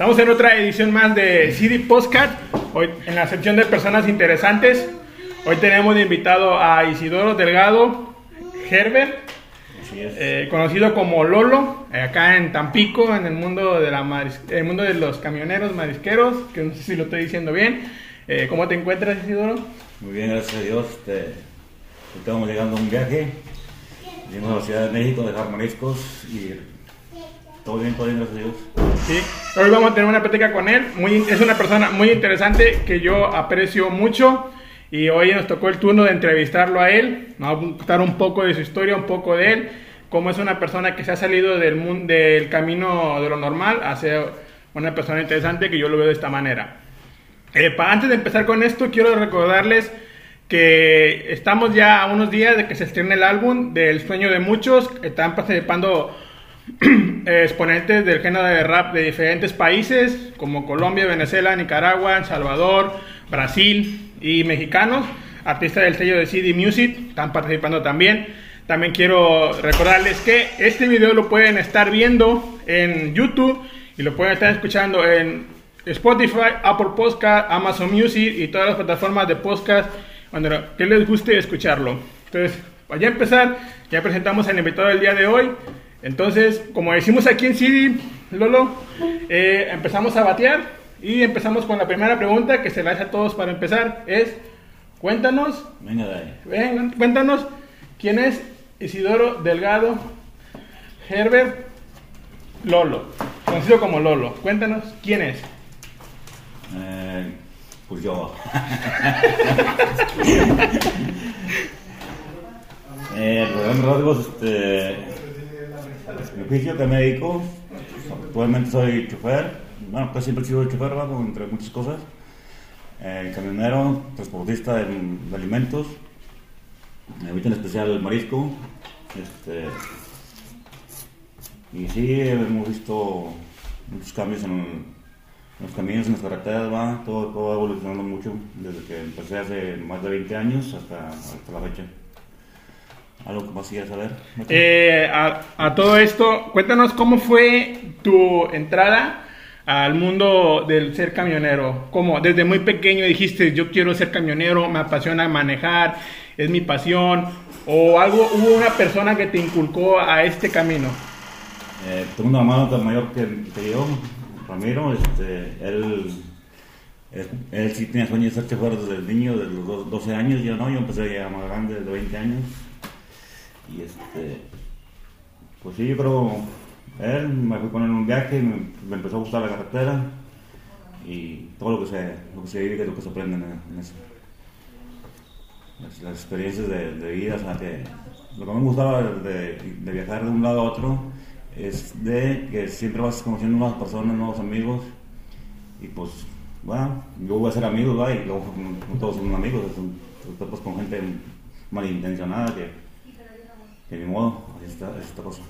Estamos en otra edición más de CD Postcard, hoy en la sección de personas interesantes. Hoy tenemos de invitado a Isidoro Delgado Herbert, eh, conocido como Lolo, eh, acá en Tampico, en el mundo de, la el mundo de los camioneros marisqueros, que no sé si lo estoy diciendo bien. Eh, ¿Cómo te encuentras, Isidoro? Muy bien, gracias a Dios. Este, estamos llegando a un viaje. Venimos a la Ciudad de México, dejar mariscos y todo bien, todo bien, gracias a Dios. Sí, hoy vamos a tener una plática con él. Muy, es una persona muy interesante que yo aprecio mucho. Y hoy nos tocó el turno de entrevistarlo a él, nos va a contar un poco de su historia, un poco de él, cómo es una persona que se ha salido del, mundo, del camino de lo normal a ser una persona interesante que yo lo veo de esta manera. Eh, antes de empezar con esto, quiero recordarles que estamos ya a unos días de que se estrene el álbum del sueño de muchos, están participando exponentes del género de rap de diferentes países como Colombia, Venezuela, Nicaragua, El Salvador, Brasil y mexicanos, artistas del sello de CD Music, están participando también. También quiero recordarles que este video lo pueden estar viendo en YouTube y lo pueden estar escuchando en Spotify, Apple Podcast, Amazon Music y todas las plataformas de podcast que les guste escucharlo. Entonces, vaya a empezar, ya presentamos al invitado del día de hoy. Entonces, como decimos aquí en CD, Lolo, eh, empezamos a batear y empezamos con la primera pregunta que se la hace a todos para empezar. Es, cuéntanos, venga, cuéntanos, ¿quién es Isidoro Delgado Herbert Lolo? Conocido como Lolo. Cuéntanos, ¿quién es? Eh, pues yo. eh, rasgos, este, oficio que médico, actualmente soy chofer, bueno, pues siempre he sido chofer, entre muchas cosas, eh, camionero, transportista de, alimentos, ahorita en especial marisco, este, y sí, hemos visto muchos cambios en, los caminos, en las carreteras, va, todo, todo ha evolucionado mucho desde que empecé hace más de 20 años hasta, hasta la fecha. ¿Algo que más quieras saber? Eh, a, todo esto, cuéntanos cómo fue tu entrada al mundo del ser camionero. ¿Cómo? Desde muy pequeño dijiste, yo quiero ser camionero, me apasiona manejar, es mi pasión. ¿O algo, hubo una persona que te inculcó a este camino? Eh, tengo una hermano mayor que, que yo, Ramiro, este, él, él, sí tenía sueños de ser chofer desde el niño, de los 12 años, yo no, yo empecé ya más grande, de 20 años. Y este, pues sí, yo creo, él me fui con él en un viaje, me, me, empezó a gustar la carretera y todo lo que se, lo que se vive, lo que se aprende en, eso. Las, experiencias de, vida, o sea, que lo que me gustaba de, de, viajar de un lado a otro es de que siempre vas conociendo nuevas personas, nuevos amigos y pues, bueno, yo voy a ser amigos, ¿va? y luego todos son amigos, son, pues, con gente malintencionada que de mi modo, esta, esta cosa.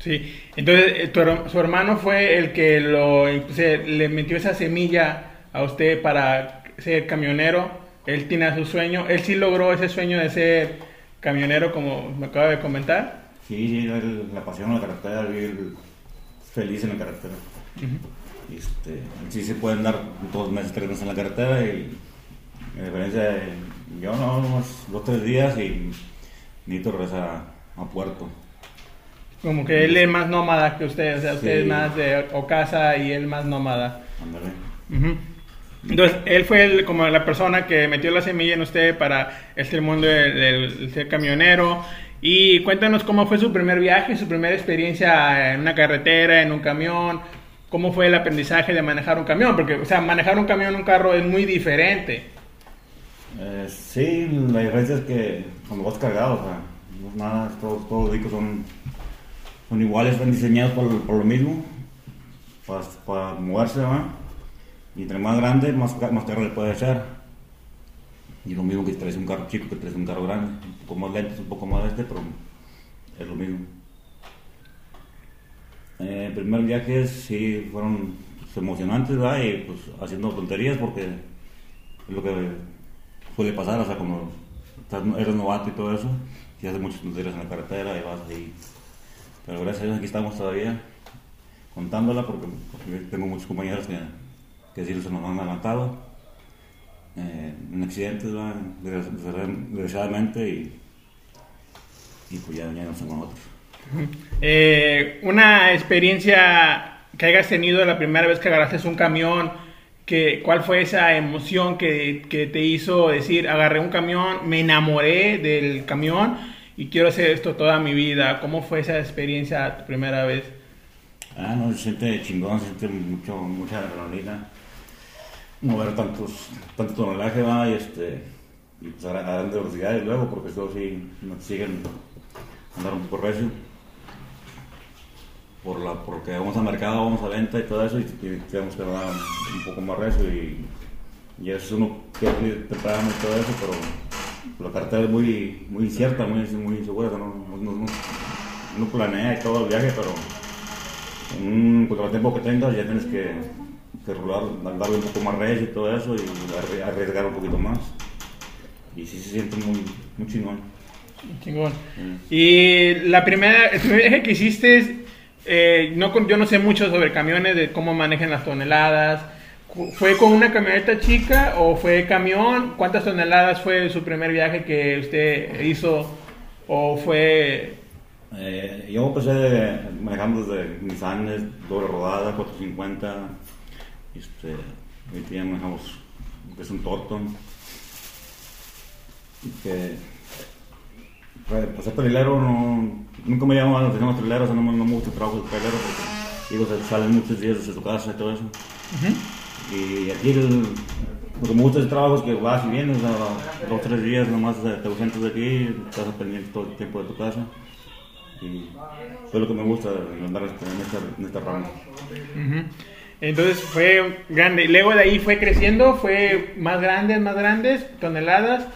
Sí, entonces eh, su hermano fue el que lo, le metió esa semilla a usted para ser camionero. Él tiene su sueño. Él sí logró ese sueño de ser camionero, como me acaba de comentar. Sí, sí, él, la pasión en la carretera, vivir feliz en la carretera. este, sí se pueden dar dos meses, tres meses en la carretera y en diferencia yo no, unos dos, tres días y necesito regresar a Puerto. Como que él es más nómada que usted, o sea, usted es más de casa y él más nómada. Entonces, él fue como la persona que metió la semilla en usted para este mundo del, ser camionero. Y cuéntanos cómo fue su primer viaje, su primera experiencia en una carretera, en un camión. ¿Cómo fue el aprendizaje de manejar un camión? Porque, o sea, manejar un camión, un carro es muy diferente. Eh, sí, la diferencia es que cuando vas cargado, o sea, nada, todos, todos los discos son, son iguales, están diseñados por, por lo mismo, para, para moverse, Y entre más grande, más, más carro le puede echar. Y lo mismo que traes un carro chico que traes un carro grande, un poco más lento, un poco más este, pero es lo mismo. Eh, el primer viaje sí fueron emocionantes, ¿verdad? Y pues haciendo tonterías porque es lo que suele pasar, o sea, como eres novato y todo eso, y hace muchos tonterías en la carretera y vas ahí. Pero gracias a Dios aquí estamos todavía, contándola porque, porque tengo muchos compañeros que, que sí se nos han adelantado eh, en accidentes, desgraciadamente, y, y pues ya, ya no son con otros. Eh, una experiencia que hayas tenido la primera vez que agarraste un camión, que, ¿cuál fue esa emoción que, que te hizo decir, agarré un camión, me enamoré del camión y quiero hacer esto toda mi vida? ¿Cómo fue esa experiencia tu primera vez? Ah, no, se siente chingón, se siente mucho, mucha adrenalina. Mover tantos, tanto tonelaje, va, y este, y pues a, grandes velocidades luego, porque eso sí nos siguen andar un poco recio. Por la, porque vamos al mercado, vamos a venta y todo eso, y, y tenemos que andar un poco más recio, y, y eso uno quiere ir temprano y todo eso, pero la carretera es muy, muy incierta, muy, muy insegura, o sea, no, no, no, no- uno planea todo el viaje, pero en un contratiempo que tengas ya tienes que, que rolar, darle un poco más recio y todo eso y arri- arriesgar un poquito más. Y sí se siente muy, muy chingón. Chingón. Mm. Y la primera, el primer viaje que hiciste, eh, no, yo no sé mucho sobre camiones, de cómo manejan las toneladas. ¿Fue con una camioneta chica o fue camión? ¿Cuántas toneladas fue su primer viaje que usted hizo? ¿O fue Eh, yo empecé manejando desde Nissan, doble rodada, 450. Este, ahorita ya manejamos es un Torton. Que, pues, ser trailero no, nunca me llama la atención los traileros, no, me- no me gusta el trabajo de trailero porque digo, se salen muchos días desde su casa y todo eso. Y aquí el- lo que me gusta del trabajo es que vas y vienes, a dos o tres días nomás te ausentas de aquí, estás pendiente todo el tiempo de tu casa. Y eso es lo que me gusta andar este- en esta, en esta rama. Ujú. Entonces fue grande. Y luego de ahí fue creciendo, fue más grandes, más grandes, toneladas.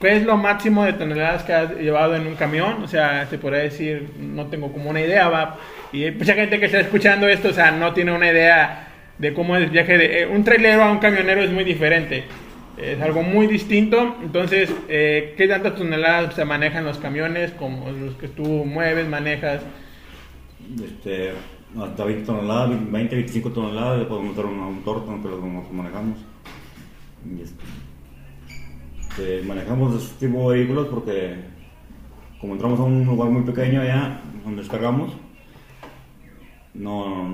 ¿Qué es lo máximo de toneladas que has llevado en un camión? O sea, se podría decir, no tengo como una idea, va. Y hay mucha gente que está escuchando esto, o sea, no tiene una idea de cómo es el viaje de... eh, un trailero a un camionero es muy diferente. Es algo muy distinto. Entonces, eh, ¿qué tantas toneladas se manejan los camiones como los que tú mueves, manejas? Este, hasta 20 toneladas, 20, 25 toneladas, le podemos meter un, un torto que lo manejamos. Y este, manejamos este tipo de vehículos porque como entramos a un lugar muy pequeño allá donde descargamos, no,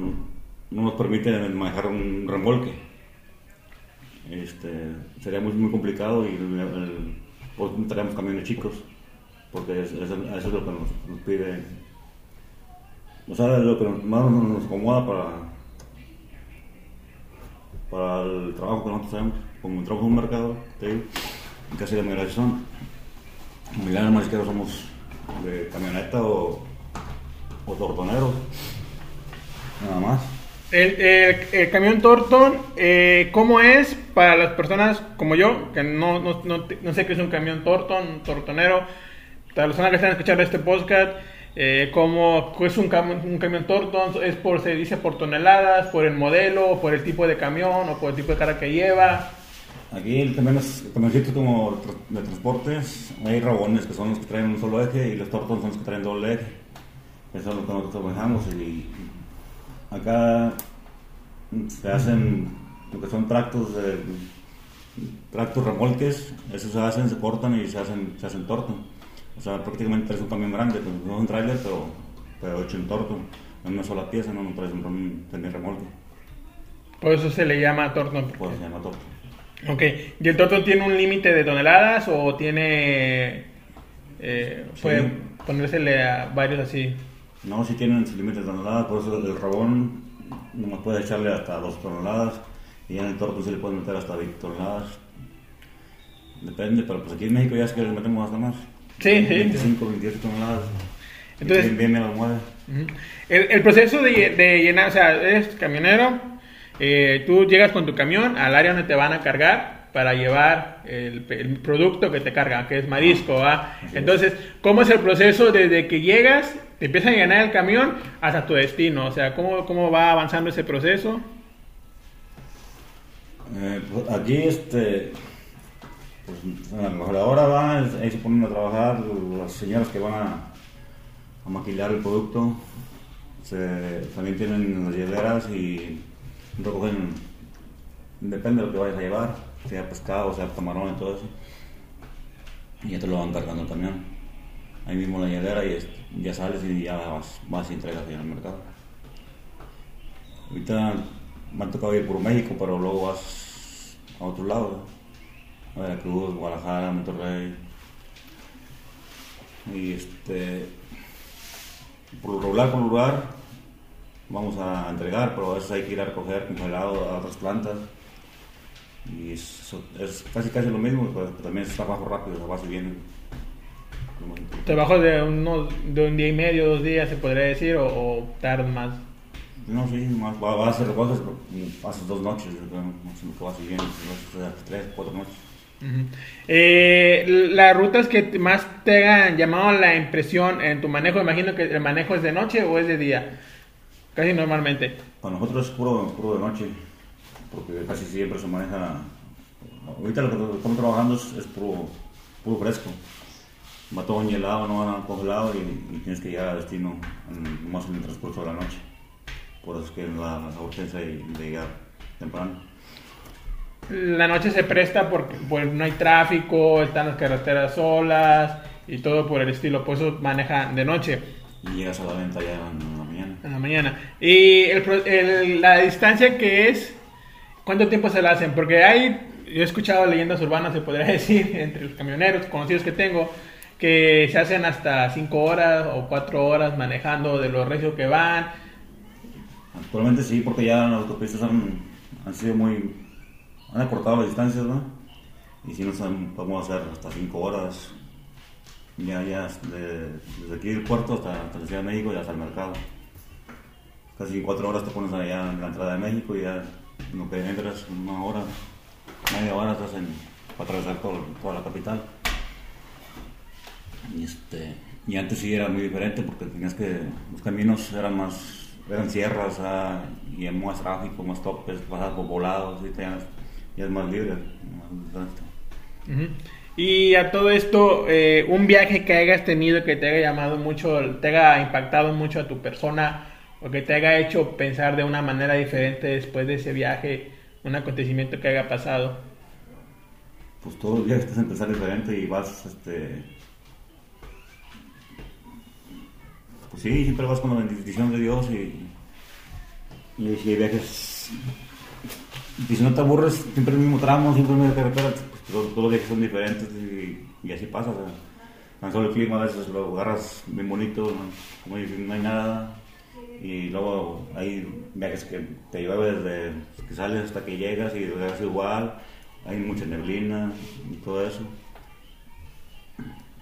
no nos permite manejar un remolque. Este, sería muy, muy complicado y el, el- pues traemos camiones chicos porque es- es- eso es lo que nos, pide o sea, lo que más nos, acomoda para, para el trabajo que nosotros hacemos. Como entramos en un mercado, te digo, casi la mayoría son. Milán más que somos de camioneta o, o tortoneros. Nada más. El, el- el camión Torton, eh, ¿cómo es para las personas como yo, que no, no, no, no sé qué es un camión Torton, un tortonero? Para las personas que están escuchando este podcast, eh, ¿cómo es un, cam- un camión Torton? ¿Es por, se dice por toneladas, por el modelo, por el tipo de camión o por el tipo de carga que lleva? Aquí el camión es el camioncito como de transportes. Hay rabones que son los que traen un solo eje y los tortos son los que traen doble eje. Eso es lo que nosotros manejamos. Y acá se hacen lo que son tractos de tractos remolques. Esos se hacen, se cortan y se hacen, se hacen torto. O sea, prácticamente traes un camión grande, pues, no es un trailer, pero, pero hecho en torto. En una sola pieza, no, no traes un, remolque. Por eso se le llama Torton. Pues se llama torto. Ok, ¿y el Torton tiene un límite de toneladas o tiene... Eh, Sí. puede ponérsele a varios así? No, si tienen su límite de toneladas, por eso el rabón nomás puede echarle hasta 2 toneladas y en el torto sí le pueden meter hasta 20 toneladas. Depende, pero pues aquí en México ya es que le metemos hasta más. Sí, sí. 25, 28 toneladas. Entonces- bien, bien me lo mueve. El, el proceso de, de llenar, o sea, eres camionero, eh, tú llegas con tu camión al área donde te van a cargar para llevar el, el producto que te cargan, que es marisco, ¿va? Entonces, ¿cómo es el proceso desde que llegas, te empiezan a llenar el camión hasta tu destino? O sea, ¿cómo, cómo va avanzando ese proceso? Eh, pues, aquí, este, pues, a lo mejor ahora va, ahí se ponen a trabajar las señoras que van a, a maquilar el producto. Se, también tienen las hieleras y recogen, depende de lo que vayas a llevar, sea pescado, sea camarón y todo eso. Y ya te lo van cargando camión. Ahí mismo la hielera y es- ya sales y ya vas, vas y entregas en el mercado. Ahorita me ha tocado ir por México, pero luego vas a otro lado, a Veracruz, Guadalajara, Monterrey. Y este, por lo regular, por lugar, vamos a entregar, pero a veces hay que ir a recoger congelado a otras plantas. Y es, es casi casi lo mismo, pero también es trabajo rápido, más importante. Trabajo de, unos, de un día y medio, dos días, se podría decir, o, o tardan más. No, sí, más, va, va a hacer pero pasas dos noches, no sé sea, tres, cuatro noches. Ujú. Eh, las rutas que más te han llamado la impresión en tu manejo, imagino que el manejo es de noche o es de día, casi normalmente. Para nosotros es puro, puro de noche, porque casi siempre se maneja. Ahorita lo que estamos trabajando es, es puro, puro fresco. Va todo helado, no va congelado y, y tienes que llegar a destino en, más en el transcurso de la noche. Por eso es que la, la urgencia de, de llegar temprano. La noche se presta porque pues, no hay tráfico, están las carreteras solas y todo por el estilo, por eso manejan de noche. Y llegas a la venta ya En la mañana. Y el el- la distancia que es, ¿cuánto tiempo se la hacen? Porque hay, yo he escuchado leyendas urbanas, se podría decir, entre los camioneros conocidos que tengo, que se hacen hasta 5 horas o 4 horas manejando de los recios que van. Actualmente sí, porque ya las autopistas han, han sido muy. han acortado las distancias, ¿no? Y si nos han- podemos hacer hasta 5 horas, ya, ya de- desde aquí del puerto hasta, hasta la Ciudad de México y hasta el mercado. Casi 4 horas te pones allá en la entrada de México y ya en lo que entras, una hora, media hora estás en, para atravesar todo- toda la capital. Y, este, y antes sí era muy diferente porque tenías que, los caminos eran más, eran sierras ah, y hay más tráfico, más topes, pasas por volados y ya, ya es más libre. más esto. Ujú. Y a todo esto, eh, un viaje que hayas tenido que te haya llamado mucho, te haya impactado mucho a tu persona o que te haya hecho pensar de una manera diferente después de ese viaje, un acontecimiento que haya pasado. Pues todos los días estás a empezar diferente y vas, este... Pues sí, siempre vas con la bendición de Dios y... Y si viajes... Y si no te aburres, siempre el mismo tramo, siempre la misma carretera, pues todos, los viajes son diferentes y, así pasa. tan solo el clima a veces lo agarras bien bonito, ¿no? no hay nada. Y luego hay viajes que te llueve desde que sales hasta que llegas y regresas igual. Hay mucha neblina y todo eso.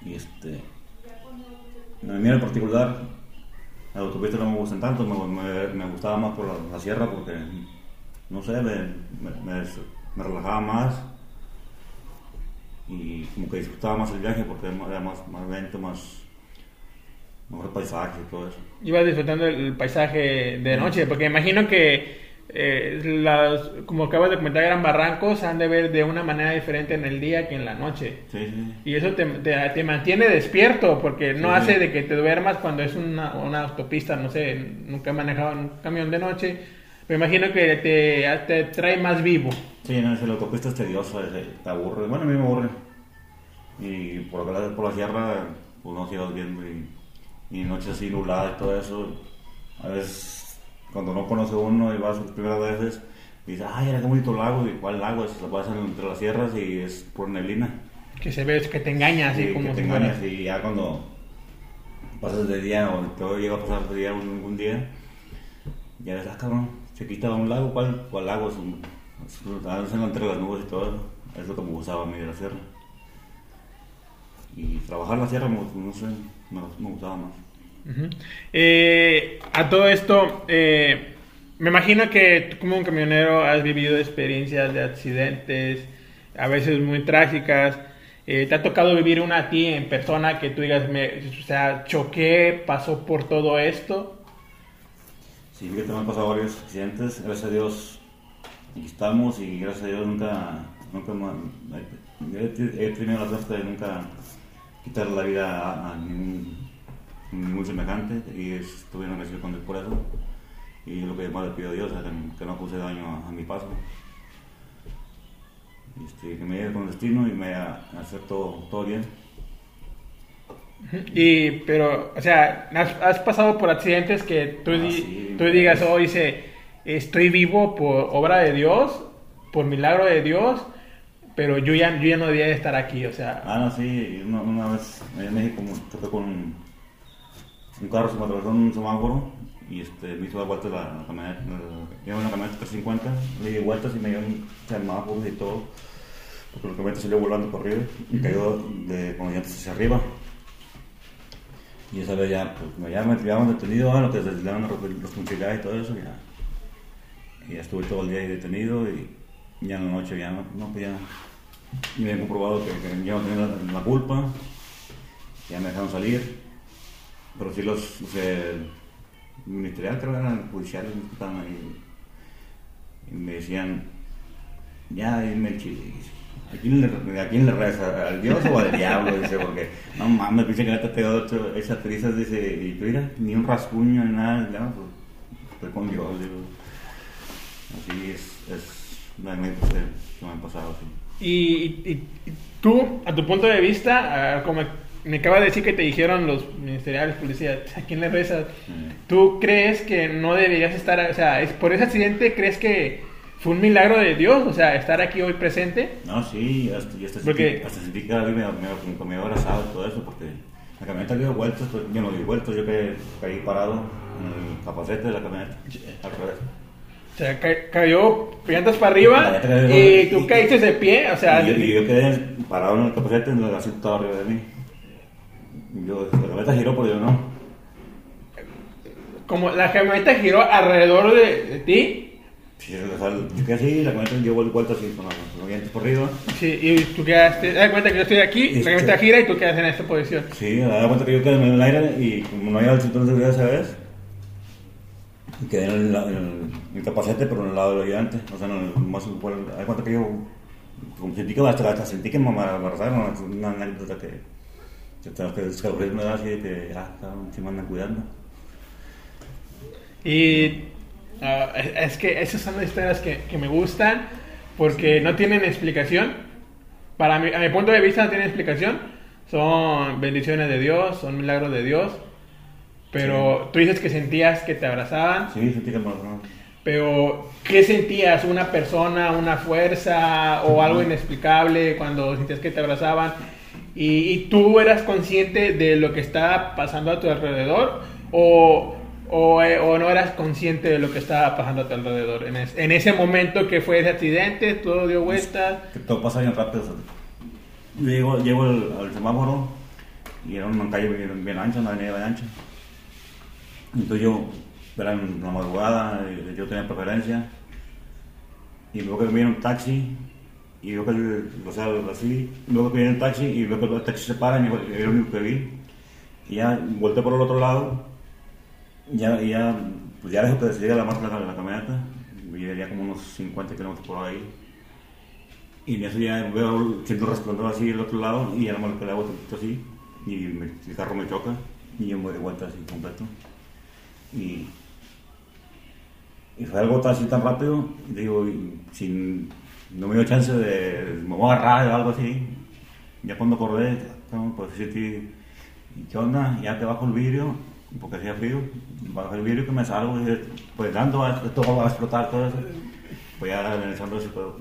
Y este. A mí en particular, la autopista no me gustan tanto, me, me- me gustaba más por la, sierra porque, no sé, me- me relajaba más y como que disfrutaba más el viaje porque era más, más lento, más, mejor paisaje y todo eso. Ibas disfrutando el paisaje de noche, porque imagino que eh, las, como acabas de comentar, eran barrancos, han de ver de una manera diferente en el día que en la noche. Sí, sí. Y eso te, te- te mantiene despierto, porque no Sí. hace de que te duermas cuando es una, una autopista, no sé, nunca he manejado un camión de noche. Me imagino que te, te trae más vivo. Sí, no, si la autopista es tediosa, es- te aburre. Bueno, a mí me aburre. Y por acá, por la sierra, pues no sigas viendo y, y noches así nubladas y todo eso. A veces, cuando no conoce uno y vas las primeras veces, dices, ay, era qué bonito lago. ¿Y cuál lago? Es, se pasan entre las sierras y es por neblina. Que se ve, que te engaña, así Sí, como que te si fuera- engañas y ya cuando pasas de día o te llega a pasar de día un, un día, ya ves, ah, cabrón, se quita un lago, ¿cuál, cuál lago? Es, un, es, entre las nubes y todo eso. Es lo que me gustaba a mí de la sierra. Y trabajar la sierra, no sé, me, me gustaba más. Eh, a todo esto, eh, me imagino que tú como un camionero has vivido experiencias de accidentes, a veces muy trágicas. Eh, ¿Te ha tocado vivir una a ti en persona que tú digas, me, o sea, choqué, pasó por todo esto? Sí, fíjate, me han pasado varios accidentes, gracias a Dios aquí estamos y gracias a Dios nunca, nunca he, tenido la suerte de nunca quitar la vida a ningún, muy semejante y estuve en con por eso. Y lo que más le pido a Dios es que, no puse daño a, a mi paso. Este, que me lleve con destino y me hacer todo, todo bien. Y, pero, o sea, has, has pasado por accidentes que tú, Ah, di- sí, tú digas, oh, dice, estoy vivo por obra de Dios, por milagro de Dios, pero yo ya, yo ya no debía de estar aquí, o sea, Ah, no, sí, una, una vez en México me choqué con un, carro, se me atravesó un semáforo y este, me hizo dar vueltas la, la camioneta. la- Llevo una camioneta 350, le di vueltas y me dio un semáforo y todo. Porque la camioneta salió volando por arriba y cayó de, con los llantas hacia arriba. Y esa vez ya, pues ya me habíamos detenido, ah, lo que dieron los responsabilidades y todo eso, ya. Y ya estuve todo el día ahí detenido y ya en la noche ya no, no pues ya y me han comprobado que, que yo no tenía la, la culpa, ya me dejaron salir, pero sí los, o sea, el ministerial creo que eran judiciales ahí, y me decían, ya dime el chile, ¿a quién le, a reza? ¿Al Dios o al diablo? Dice, porque no mames, pinche que te ocho, esas trizas, dice, y tú mira, ni un rasguño, ni nada, pues, estoy con Dios. Así es, es una anécdota que me han pasado, así. y, y- y tú, a tu punto de vista, como me acaba de decir que te dijeron los ministeriales, policías, ¿a quién le rezas? Mm. ¿Tú crees que no deberías estar, o sea, es por ese accidente crees que fue un milagro de Dios, o sea, estar aquí hoy presente? No, sí, hasta, y hasta, Porque- sentí, hasta sentí que me, me, me abrazado y todo eso, porque la camioneta dio vueltas, pues, yo no di vueltas, yo que caí parado en el capacete de la camioneta, al revés. O sea, ca- cayó llantas para arriba cayó- y tú caíste de pie, o sea, y, yo, y yo quedé parado en el capacete, en el asiento arriba de mí. Yo, la camioneta giró, pero yo no. como la camioneta giró alrededor de, de ti, Sí, o sea, yo quedé así, la camioneta dio vueltas así, con los dientes por arriba. sí, y tú quedaste, da cuenta que yo estoy aquí, Este- la camioneta gira y tú quedas en esta posición. Sí, me da cuenta que yo quedé en el aire y como no había el cinturón de seguridad esa vez, quedé en el, en el, en el capacete, pero en el lado de los llantes. O sea, el, más, bueno, me da cuenta que yo como sentí que hasta sentí que me es una anécdota que, escalofríos me da así de que, ah, sí me andan cuidando. Y ah, es que esas son las historias que, que me gustan porque no tienen explicación. Para mí, a mi punto de vista no tienen explicación. Son bendiciones de Dios, son milagros de Dios. Pero tú dices que sentías que te abrazaban. Sí, sentí que me abrazaron. Pero, ¿qué sentías? ¿Una persona, una fuerza o algo inexplicable cuando sentías que te abrazaban? ¿Y, y tú eras consciente de lo que estaba pasando a tu alrededor? ¿O, o, o no eras consciente de lo que estaba pasando a tu alrededor? En, es- en ese momento que fue ese accidente, todo dio vueltas. Que todo pasa bien rápido. yo llego, llego al, al semáforo y era una calle bien, bien ancha, una avenida bien ancha. Entonces yo, era en la madrugada, eh, yo tenía preferencia. Y luego que viene un taxi, y el- o sea, así, luego que viene el taxi, y veo que el taxi se para, y es lo único que vi. Y ya volteé por el otro lado, ya, ya, pues ya dejo que se llegue la marca de la, camioneta, y llegaría como unos 50 kilómetros por ahí. Y en eso ya veo, siento resplandor así del otro lado y ya no me le hago así y el carro me choca y yo me doy vuelta así completo. Y, y fue algo así tan rápido, digo, sin, no me dio chance de, me voy a agarrar o algo así. Ya cuando acordé, pues ¿y qué onda? Ya te bajo el vidrio, porque hacía frío, bajo el vidrio que me salgo y pues dando, esto va a explotar todo eso. Pues ya analizando eso,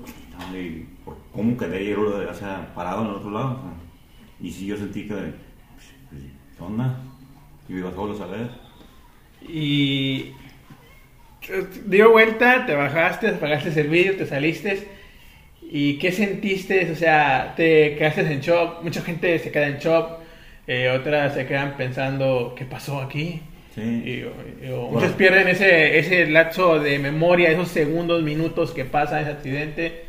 y por cómo quedé yo, o sea, parado en el otro lado. y sí, yo sentí que, pues, ¿qué onda? Y iba solo a ver. Y dio vuelta, te bajaste, apagaste el vídeo, te saliste. ¿Y qué sentiste? O sea, te quedaste en shock. Mucha gente se queda en shock. eh, otras se quedan pensando, ¿qué pasó aquí? Sí. Y, y- o muchos pierden ese, ese lapso de memoria, esos segundos, minutos que pasa ese accidente.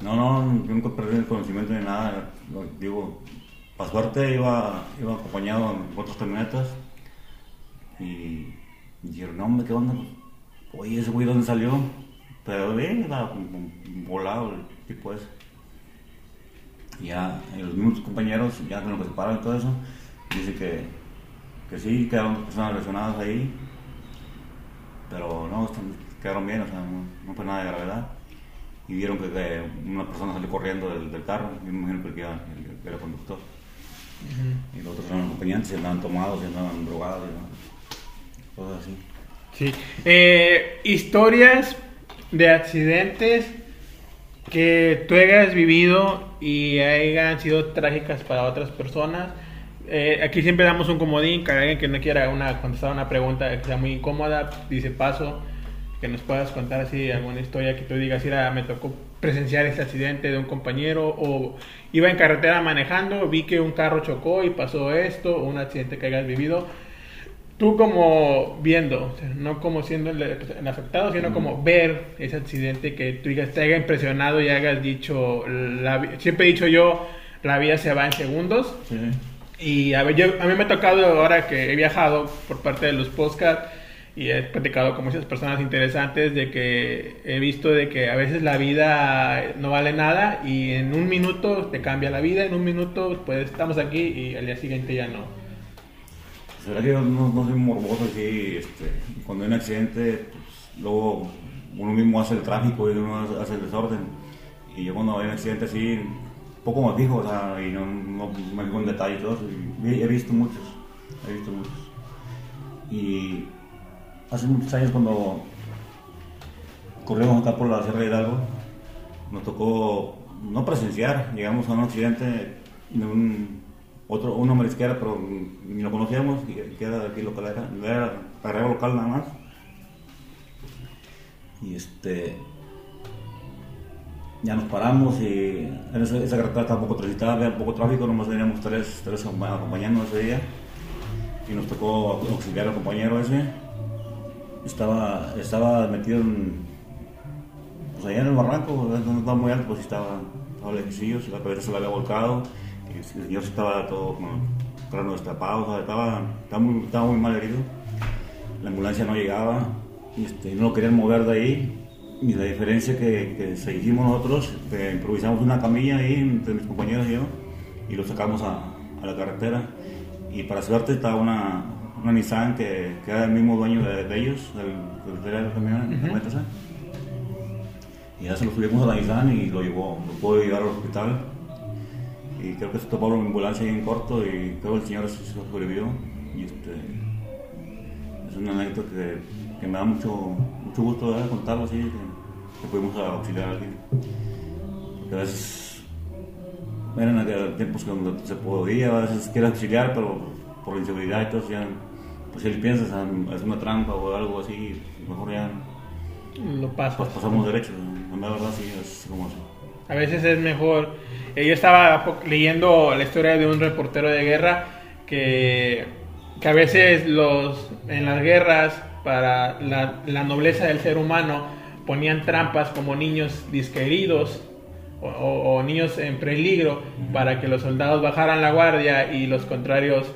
No, no, yo nunca perdí el conocimiento de nada. Lo- Digo, para suerte iba, iba acompañado en otras camionetas y, y dijeron, no, hombre, ¿qué onda? Oye, ese güey, ¿dónde salió? Pero bien, iba volado el tipo ese. Y ya, y los mismos compañeros, ya con lo que se pararon y todo eso, Dice que, que sí, quedaron personas lesionadas ahí, pero no, están- quedaron bien, o sea, no, no fue nada de gravedad. Y vieron que, que una persona salió corriendo del, del carro, yo me imagino que el era, el que era conductor. Y los otros eran acompañantes, y andaban tomados, y andaban drogados, y ¿no? cosas así. Sí. Eh, historias de accidentes que tú hayas vivido y hayan sido trágicas para otras personas. Eh, aquí siempre damos un comodín, que alguien que no quiera una, contestar una pregunta que sea muy incómoda, dice paso, que nos puedas contar así alguna historia que tú digas, mira, me tocó presenciar este accidente de un compañero o iba en carretera manejando, vi que un carro chocó y pasó esto, o un accidente que hayas vivido. Tú como viendo, o sea, no como siendo el, el afectado, sino como ver ese accidente que tú digas, te haya impresionado y hayas dicho, la siempre he dicho yo, la vida se va en segundos. Sí, Y a, ver, yo, a mí me ha tocado ahora que he viajado por parte de los podcasts y he platicado con muchas personas interesantes de que he visto de que a veces la vida no vale nada y en un minuto te cambia la vida, en un minuto pues estamos aquí y al día siguiente ya no. ¿Será que yo no, soy morboso así? Este, cuando hay un accidente, pues, luego uno mismo hace el tráfico y uno hace- el desorden. Y yo cuando hay un accidente así, poco me fijo, o sea, y no, me fijo en detalle todo he, visto muchos, he visto muchos. Y hace muchos años cuando corríamos acá por la Sierra de Hidalgo, nos tocó no presenciar, llegamos a un accidente de un otro, una marisquera, pero ni lo conocíamos, que era de aquí local, era, era carrera local nada más. Y este, ya nos paramos y en esa, esa carretera estaba un poco transitada, había poco tráfico, nomás teníamos tres, tres acompa- acompañando ese día. Y nos tocó auxiliar al compañero ese. Estaba, estaba metido en, pues allá en el barranco, no estaba muy alto, pues estaba, estaba lejecillos, la cabeza se le había volcado, y el señor estaba todo con cráneo destapado, o sea, estaba, estaba, muy, estaba muy mal herido. La ambulancia no llegaba, y este, no lo querían mover de ahí. Y la diferencia que, que se hicimos nosotros, improvisamos una camilla ahí entre mis compañeros y yo, y lo sacamos a, a la carretera. Y para suerte estaba una, una Nissan que, que era el mismo dueño de, de ellos, del, del, del camión, camioneta esa. Y ya se lo subimos a la Nissan y lo llevó, lo pudo llevar al hospital. Y creo que se topó una ambulancia ahí en corto y creo que el señor se sobrevivió. Y este, es una anécdota que, que me da mucho, mucho gusto ¿verdad? contarlo así, que, que pudimos auxiliar a alguien. Porque a veces eran tiempos donde se podía, a veces quiere auxiliar, pero por la inseguridad y todo, ya, pues si le piensas, ah, es una trampa o algo así, mejor ya Lo pasas. pues, pasamos derechos. La verdad sí, es como eso. A veces es mejor. eh, Yo estaba leyendo la historia de un reportero de guerra que, que a veces los en las guerras para la, la nobleza del ser humano ponían trampas como niños disqueridos o, o- o niños en peligro para que los soldados bajaran la guardia y los contrarios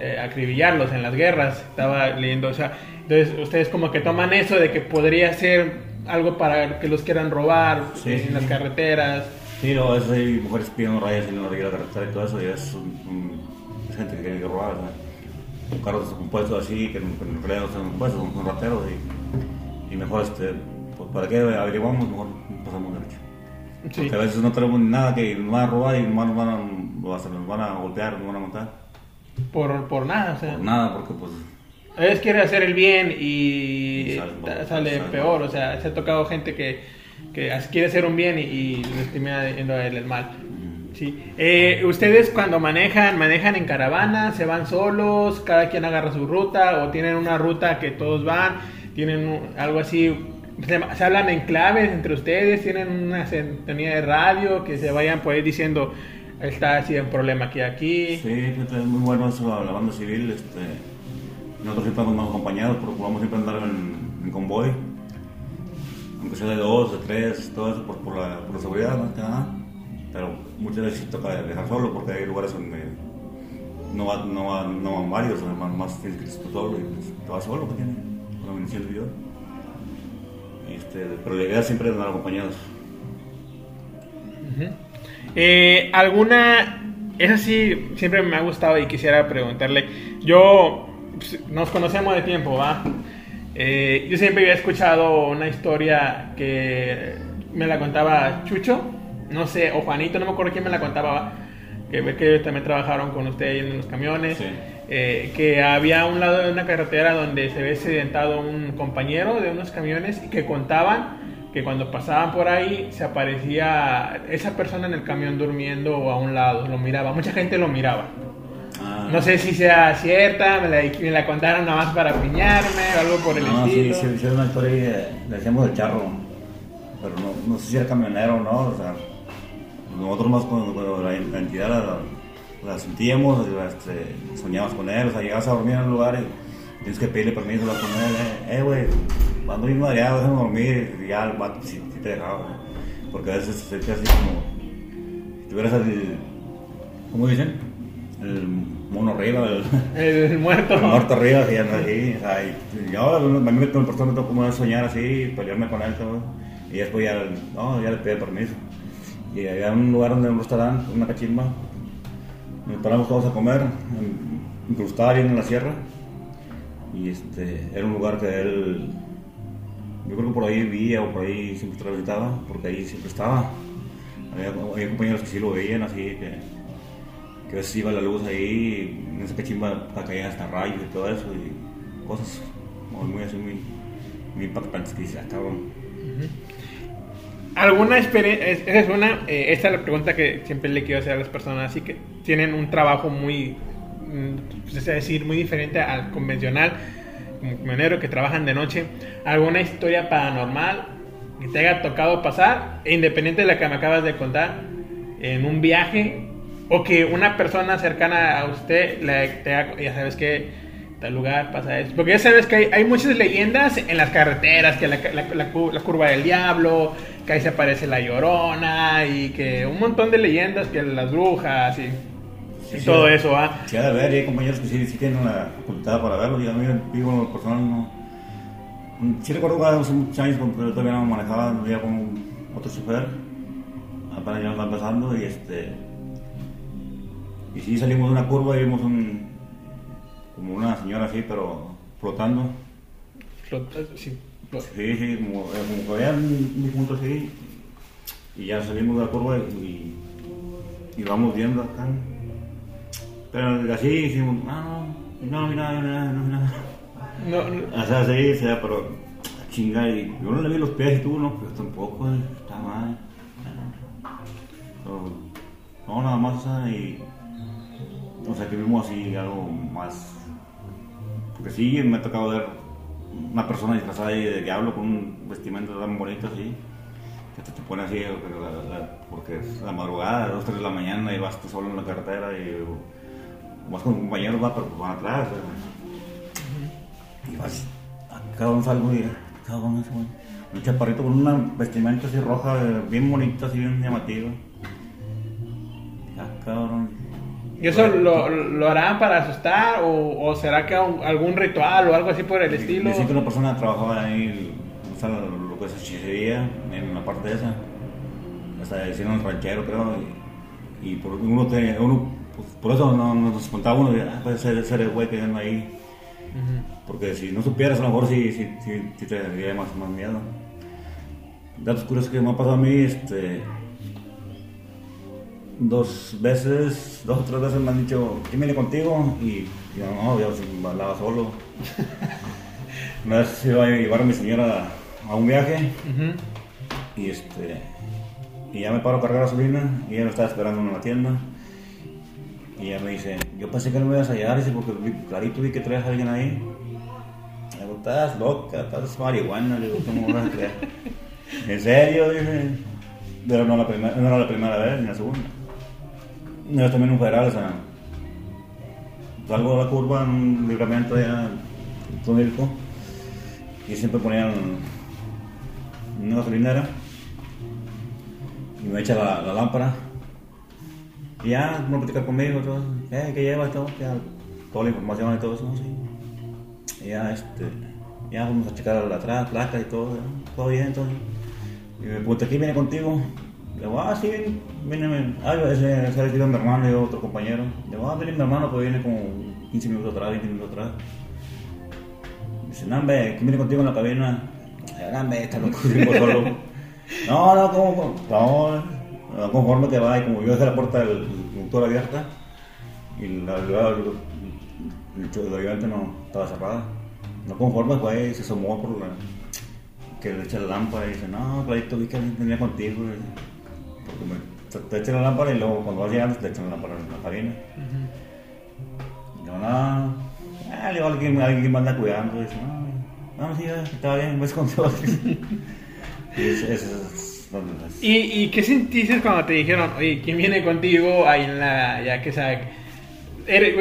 eh, acribillarlos en las guerras. Estaba leyendo, o sea, entonces ustedes como que toman eso de que podría ser algo para que los quieran robar Sí, en sí, las sí. carreteras. Sí, no, veces hay mujeres pidiendo rayas la orilla de la carretera y todo eso, y es, un- es gente que quiere robar, o sea, carros descompuestos así, que en, que realidad no son descompuestos, son, son rateros, y, y mejor, este, pues para qué averiguamos, mejor pasamos derecho. Porque a veces no tenemos nada que nos van a robar y nos van, nos van a, nos van a golpear, nos van a matar. Por, por nada, o sea. Por nada, porque pues A veces quiere hacer el bien y Y sale peor. O sea, se ha tocado gente que, que quiere hacer un bien y, y termina yendo a él el mal. Sí. Eh, ¿Ustedes cuando manejan, manejan en caravana, se van solos, cada quien agarra su ruta o tienen una ruta que todos van, tienen un- algo así, se, se hablan en claves entre ustedes, tienen una sintonía de radio que se vayan por ahí diciendo, está así un problema aquí, aquí. Sí, es muy bueno eso, la banda civil. Este, nosotros siempre andamos acompañados, procuramos siempre andar en, convoy. Aunque sea de dos, de tres, todo eso por, por, la, seguridad, más que nada. Pero muchas veces toca dejar solo porque hay lugares donde no, va, no, va, no van varios, o más, más que tú solo y pues, te vas solo, porque tiene la bendición de Dios. Este, pero la idea siempre es andar acompañados. Eh, ¿Alguna Eso sí, siempre me ha gustado y quisiera preguntarle. Yo, nos conocemos de tiempo, ¿va? Eh, yo siempre había escuchado una historia que me la contaba Chucho, no sé, o Juanito, no me acuerdo quién me la contaba, ¿va? que que también trabajaron con usted en los camiones, Sí. eh, que había un lado de una carretera donde se ve accidentado un compañero de unos camiones y que contaban que cuando pasaban por ahí se aparecía esa persona en el camión durmiendo o a un lado, lo miraba, mucha gente lo miraba. No sé si sea cierta, me la, me la contaron nada más para piñarme o algo por el No, estilo. sí, sí, es una historia eh, le decíamos el charro, pero no, no sé si era camionero o no, o sea, nosotros más cuando, cuando la, la entidad la, la sentíamos, la, este, soñábamos con él, o sea, llegabas a dormir en un lugar y tienes que pedirle permiso a con él, eh, eh, güey, ando bien mareado, déjame dormir, y ya el vato sí, sí te dejaba, güey. porque a veces se siente así como, si tuvieras el, ¿cómo dicen? El mono arriba, el... El muerto. El muerto arriba, así, así. O sea, y yo, a mí me tocó me tocó como soñar así, pelearme con él, todo. Y después ya, no, ya le pedí permiso. Y había un lugar donde un restaurante, una cachimba. Nos paramos todos a comer, incrustado bien en la sierra. Y este, era un lugar que él, yo creo que por ahí vivía o por ahí siempre transitaba, porque ahí siempre estaba. Había, había compañeros que sí lo veían así, que, que a veces iba la luz ahí, en esa cachimba caían hasta rayos y todo eso, y cosas muy, así, muy, muy impactantes que dices, ah. ¿Alguna experiencia? Esa es una. eh, esta es la pregunta que siempre le quiero hacer a las personas, así que tienen un trabajo muy. mm, es decir, muy diferente al convencional, como camionero que trabajan de noche. ¿Alguna historia paranormal que te haya tocado pasar, independiente de la que me acabas de contar, en un viaje? O que una persona cercana a usted le te haga- ya sabes que tal lugar pasa eso. Porque ya sabes que hay, hay muchas leyendas en las carreteras, que la, la- la la curva del diablo, que ahí se aparece la llorona y que un montón de leyendas, que las brujas y, Sí, y sí. todo eso, ¿ah? Sí, haber, y hay compañeros que sí, tienen la facultad para verlo, y a mí, digo, en lo personal, no. Mm, Sí recuerdo que hace muchos años, cuando yo todavía no manejaba, vivía con un- otro chofer, apenas ya estaba empezando, y este. Y sí salimos de una curva y vimos un. como una señora así, pero flotando. Flota- sí. Sí, sí, como, eh, como que punto así, y ya salimos de la curva y, y vamos viendo acá. Pero así hicimos, ah, no, no, mira, mira, no, mira. No, no, O sea, sí, o sea, pero chinga, y yo no le vi los pies y tú no, pues tampoco, eh, está mal. No, nada más, y. O sea, que vimos así algo más. Porque sí, me ha tocado ver una persona disfrazada de diablo con un vestimenta tan bonito así. Que te, te pone así, porque, es la madrugada, 2, 3 de la mañana y vas tú solo en la carretera y vas con compañeros, va, pero van atrás. Y vas, ah, cabrón, salgo y, cabrón, ese güey. Un chaparrito con una vestimenta así roja, bien bonita, así bien llamativa. Ah, cabrón. ¿Y eso lo, lo harán para asustar o, o será que un- algún ritual o algo así por el estilo? Dicen que una persona trabajaba ahí, o sea, lo que es hechicería, en la parte esa. Hasta el ranchero, creo. Y, y por, uno te, uno, pues, por eso no, no nos contaba uno, de, ah, puede ser, ser el güey que anda ahí. Porque si no supieras, a lo mejor sí, sí, sí, sí te daría más, más miedo. Datos curiosos que me ha pasado a mí, este. Dos veces, dos o tres veces me han dicho, ¿quién viene contigo? Y yo no, yo hablaba solo. Una vez iba a llevar a mi señora a un viaje y este. Y ya me paro a cargar gasolina y ella me estaba esperando en una tienda. Y ella me dice, yo pensé que no me ibas a hallar, dice, porque clarito vi que traes a alguien ahí. Le digo, estás loca, estás marihuana, le digo, ¿cómo vas a creer? ¿En serio? Dije. Pero no, la primera, no era la primera vez, ni la segunda. No, también un federal, o sea. Salgo de la curva en un libramiento allá en Tonilco y siempre ponían una gasolinera y me echa la, lámpara. Y ya, no platicar conmigo, todo. Eh, ¿Qué llevas? Todo, ya, toda la información y todo eso, sí. Y ya, este, ya vamos a checar la placa y todo, todo bien, todo. Y me pregunta, ¿quién viene contigo? Digo, ah, sí, viene, viene. Ah, ese, sido mi hermano y otro compañero. Digo, ah, viene mi hermano, pues viene como 15 minutos atrás, 20 minutos atrás. Dice, Nambe, ¿quién viene contigo en la cabina? Nambe, está loco, solo. No, no, ¿cómo? No, conforme que va, y como yo dejé la puerta del motor abierta, y la, ayudante no estaba cerrada. No conforme fue y se asomó por la. que le echa la lámpara y dice, no, Clarito, vi que venía contigo. Porque te, echan la lámpara y luego cuando vas llegando te echan la lámpara en la cabina. Y yo, no, ah, le digo, alguien, alguien me anda cuidando. Y dice, no, no, sí, está bien, ves con todo. y es, ¿Y, ¿Y qué sentiste cuando te dijeron, oye, ¿quién viene contigo ahí en la, ya que sabe?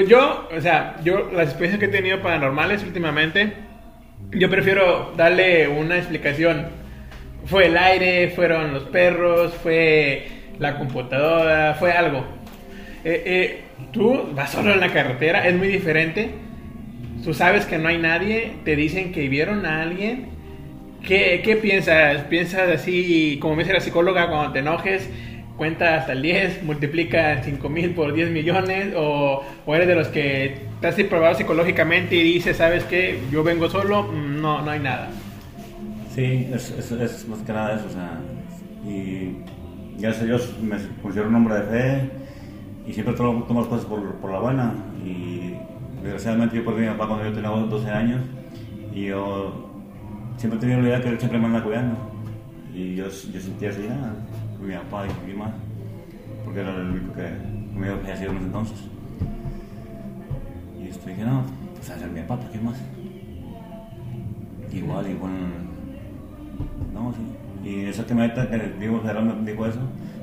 Yo, o sea, yo las experiencias que he tenido paranormales últimamente, yo prefiero darle una explicación. Fue el aire, fueron los perros, fue la computadora, fue algo. Eh, eh, tú vas solo en la carretera, es muy diferente. Tú sabes que no hay nadie, te dicen que vieron a alguien. ¿Qué, qué piensas? ¿Piensas así, como me dice la psicóloga, cuando te enojes, cuenta hasta el 10, multiplica 5 mil por 10 millones? O, ¿O eres de los que estás probado psicológicamente y dices, ¿sabes qué? Yo vengo solo, mm, no, no hay nada. Sí, es, es, más que nada eso, o sea, y gracias a Dios me considero un hombre de fe y siempre tomo, tomo las cosas por, la buena y desgraciadamente yo perdí a mi papá cuando yo tenía 12 años y yo siempre tenido la idea que él siempre me anda cuidando y yo, yo sentía así, ah, mi papá y mi mamá, porque era el único que me había fallecido en ese entonces. Y esto dije, no, pues a ser mi papá, ¿qué más? Igual, igual. No, sí. Y esa camioneta que digo, Gerardo dijo eso,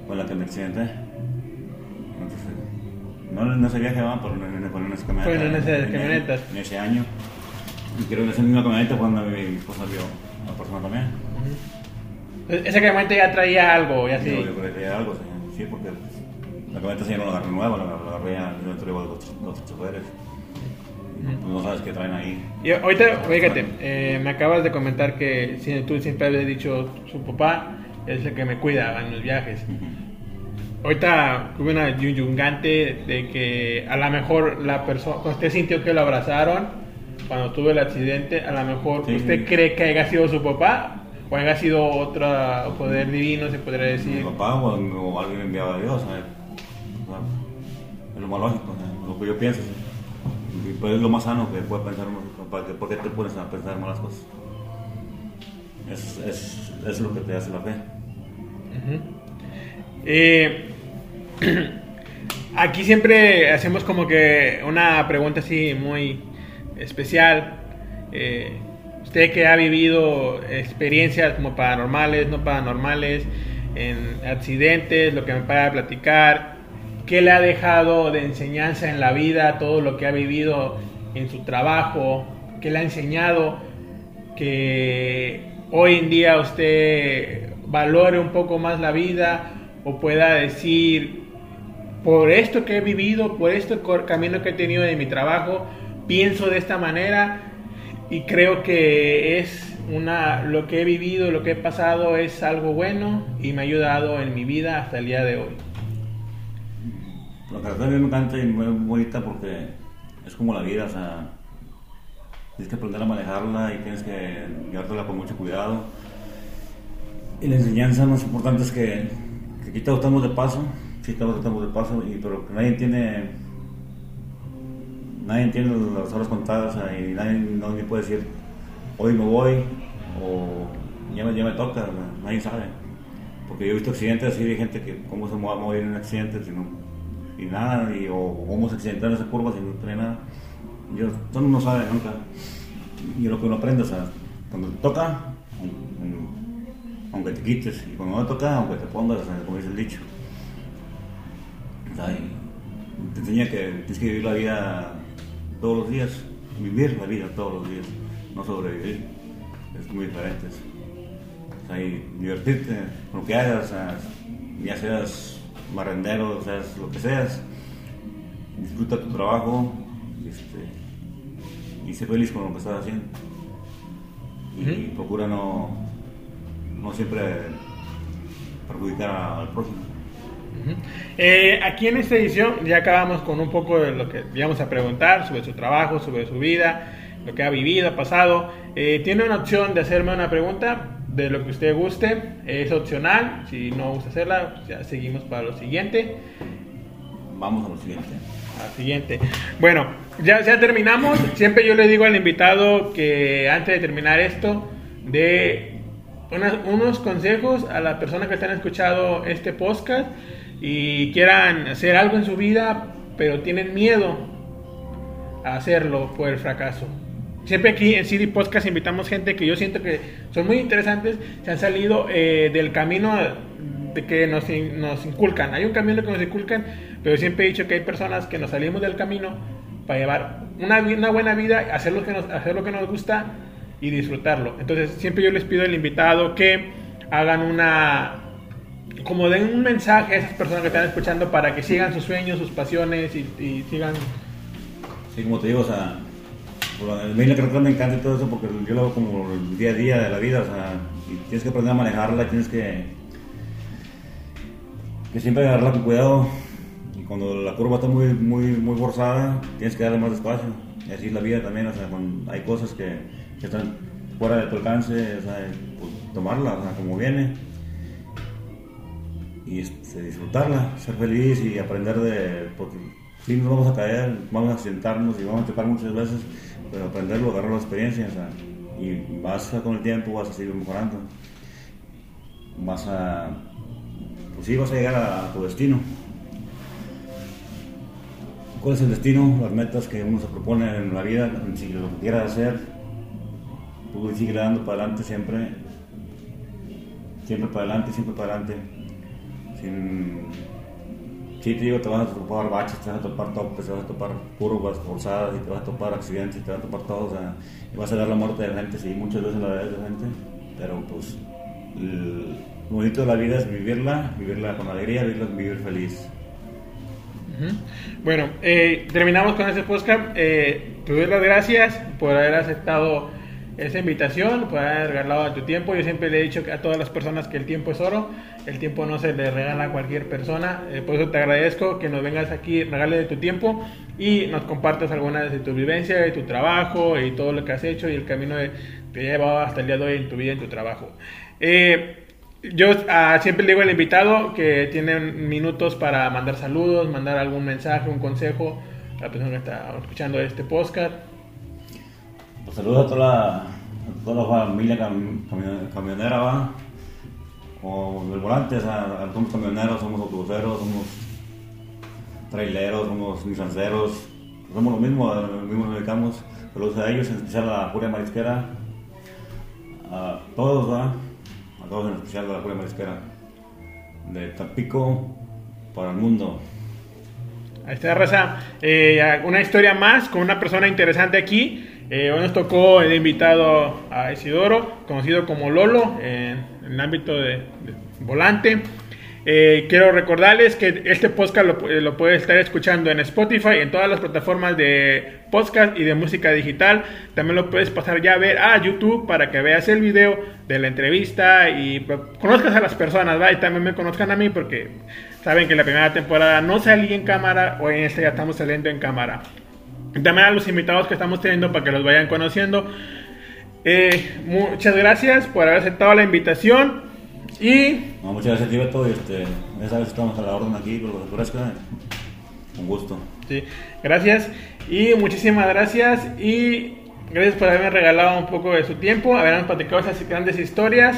fue la que me accidenté. Entonces, no, no ese viaje va, pero fue en esa camioneta. Fue en esas ese- camionetas. En ese año. Y creo que en esa misma camioneta cuando mi esposa vio a la persona también. E-, Esa camioneta ya traía algo, ya Sí. sí. Yo, yo creo que era algo, sí, sí, porque la camioneta ya no la agarré nueva, la, la agarré ya dentro de los otros, los otros choferes. Pues, no sabes qué traen ahí. Y ahorita, fíjate, eh, me acabas de comentar que tú siempre habías dicho su papá es el que me cuida en los viajes. Ahorita tuve una yunyungante de que a lo mejor la persona, usted sintió que lo abrazaron, cuando tuve el accidente, a lo mejor Sí. usted cree que haya sido su papá o haya sido otro poder divino, se podría Mi decir. papá o, o alguien enviado a Dios, ¿sabes? O sea, es lo más lógico, ¿sabes? lo que yo pienso. ¿sí? Y pues es lo más sano que puede pensar uno, ¿para qué- ¿por qué te pones a pensar malas cosas? Es, es, es lo que te hace la fe. Eh, aquí siempre hacemos como que una pregunta así muy especial. Eh, usted que ha vivido experiencias como paranormales, no paranormales, en accidentes, lo que me pueda platicar, ¿qué le ha dejado de enseñanza en la vida, todo lo que ha vivido en su trabajo, qué le ha enseñado que hoy en día usted valore un poco más la vida o pueda decir, por esto que he vivido, por este camino que he tenido de mi trabajo, pienso de esta manera y creo que es una lo que he vivido, lo que he pasado es algo bueno y me ha ayudado en mi vida hasta el día de hoy. La a mí me encanta y muy bonita porque es como la vida, o sea, tienes que aprender a manejarla y tienes que llevártela con mucho cuidado. Y la enseñanza más importante es que, que aquí todos estamos de paso, sí todos estamos de paso, y, pero nadie tiene, nadie tiene las horas contadas, o sea, y nadie, nadie puede decir, hoy me voy, o ya me, ya me toca, nadie sabe. Porque yo he visto accidentes así de gente que cómo se va a morir en un accidente si no, y nada, y, o cómo se accidentó en esa curva si no tiene nada. Yo, uno no sabe nunca. Y lo que uno aprende, o sea, cuando te toca, aunque te quites, y cuando no te toca, aunque te pongas, como dice el dicho. O sea, y te enseña que tienes que vivir la vida todos los días, vivir la vida todos los días, no sobrevivir. Es muy diferente. O sea, y divertirte lo que hagas, o sea, barrendero, seas lo que seas, disfruta tu trabajo este, y sé feliz con lo que estás haciendo. Y procura no, no siempre perjudicar al próximo. Eh, aquí en esta edición ya acabamos con un poco de lo que íbamos a preguntar sobre su trabajo, sobre su vida, lo que ha vivido, ha pasado. Eh, tiene una opción de hacerme una pregunta de lo que usted guste, es opcional, si no gusta hacerla, ya seguimos para lo siguiente. Vamos a lo siguiente. Al siguiente. Bueno, ya, ya terminamos. Siempre yo le digo al invitado que antes de terminar esto, de unos consejos a las personas que están escuchando este podcast y quieran hacer algo en su vida, pero tienen miedo a hacerlo por el fracaso. Siempre aquí en CD Podcast invitamos gente que yo siento que son muy interesantes, se han salido eh, del camino de que nos, nos, inculcan. Hay un camino que nos inculcan, pero siempre he dicho que hay personas que nos salimos del camino para llevar una, una buena vida, hacer lo, que nos, hacer lo que nos gusta y disfrutarlo. Entonces siempre yo les pido al invitado que hagan una, como den un mensaje a esas personas que están escuchando para que sigan sus sueños, sus pasiones y, y sigan... Sí, como te digo, o sea, a mí la carretera me encanta y todo eso porque yo lo hago como el día a día de la vida, o sea, tienes que aprender a manejarla, tienes que, que siempre agarrarla con cuidado y cuando la curva está muy, muy, muy forzada, tienes que darle más despacio. Y así es la vida también, o sea, hay cosas que, están fuera de tu alcance, o sea, pues, tomarla, o sea, como viene y este, disfrutarla, ser feliz y aprender de, porque sí nos vamos a caer, vamos a sentarnos y vamos a tocar muchas veces, pero aprenderlo, agarrar la experiencia, y vas con el tiempo, vas a seguir mejorando, vas a, pues sí, vas a llegar a, tu destino. ¿Cuál es el destino? Las metas que uno se propone en la vida, si lo que quieras hacer, tú sigue dando para adelante siempre, siempre para adelante, siempre para adelante. Sin, Sí, te digo, te vas a topar baches, te vas a topar topes, te vas a topar curvas forzadas y te vas a topar accidentes, te vas a topar todo, o sea, y vas a ver la muerte de gente, sí, muchas veces la ves de gente, pero pues lo bonito de la vida es vivirla, vivirla con alegría, vivirla, vivir feliz. Bueno, eh, terminamos con este podcast. Eh, te doy las gracias por haber aceptado esa invitación, por haber regalado tu tiempo. Yo siempre le he dicho a todas las personas que el tiempo es oro, el tiempo no se le regala a cualquier persona. Eh, por eso te agradezco que nos vengas aquí, regale de tu tiempo y nos compartas algunas de tu vivencia, de tu trabajo y todo lo que has hecho y el camino que te ha llevado hasta el día de hoy en tu vida, en tu trabajo. Eh, yo uh, siempre le digo al invitado que tiene minutos para mandar saludos, mandar algún mensaje, un consejo a la persona que está escuchando este podcast. Pues saludos a toda la, a toda la familia cam, camionera, va. O del volante, somos camioneros, somos autobuseros, somos traileros, somos nisanceros, somos lo mismo, lo mismo nos dedicamos. Saludos a ellos, en especial a la Furia Marisquera, a todos, va. A todos en especial a la Furia Marisquera. De Tampico para el mundo. Ahí está, Raza. Eh, una historia más con una persona interesante aquí. Eh, hoy nos tocó el invitado a Isidoro, conocido como Lolo, en, en el ámbito de, de volante. Eh, quiero recordarles que este podcast lo, lo puedes estar escuchando en Spotify, en todas las plataformas de podcast y de música digital. También lo puedes pasar ya a ver a YouTube para que veas el video de la entrevista y pues, conozcas a las personas, ¿va? Y también me conozcan a mí porque saben que la primera temporada no salí en cámara, hoy en esta ya estamos saliendo en cámara. También a los invitados que estamos teniendo para que los vayan conociendo. Eh, muchas gracias por haber aceptado la invitación. Y. No, muchas gracias, Tibeto. Este, ya sabes, estamos a la orden aquí, por lo que. Con gusto. Sí, gracias. Y muchísimas gracias. Y gracias por haberme regalado un poco de su tiempo, habernos platicado esas grandes historias.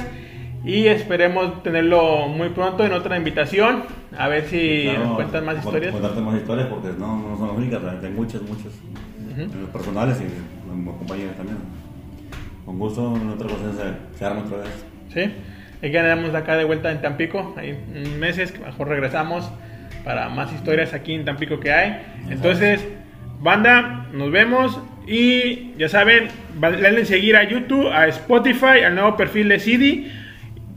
Y esperemos tenerlo muy pronto en otra invitación. A ver si Claro, nos cuentan más historias. Contarte más historias porque no, no son las únicas, hay muchas, muchas. En los personales y los compañeros también. Con gusto, en otra cosa se, se arma otra vez. Sí, y que andamos acá de vuelta en Tampico, hay meses, mejor regresamos para más historias aquí en Tampico que hay. Entonces, banda, nos vemos y ya saben, denle seguir a YouTube, a Spotify, al nuevo perfil de CD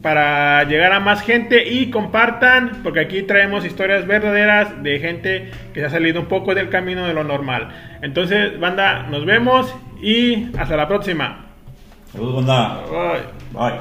para llegar a más gente y compartan, porque aquí traemos historias verdaderas de gente que se ha salido un poco del camino de lo normal. Entonces, banda, nos vemos y hasta la próxima. Saludos, banda. Bye. Bye.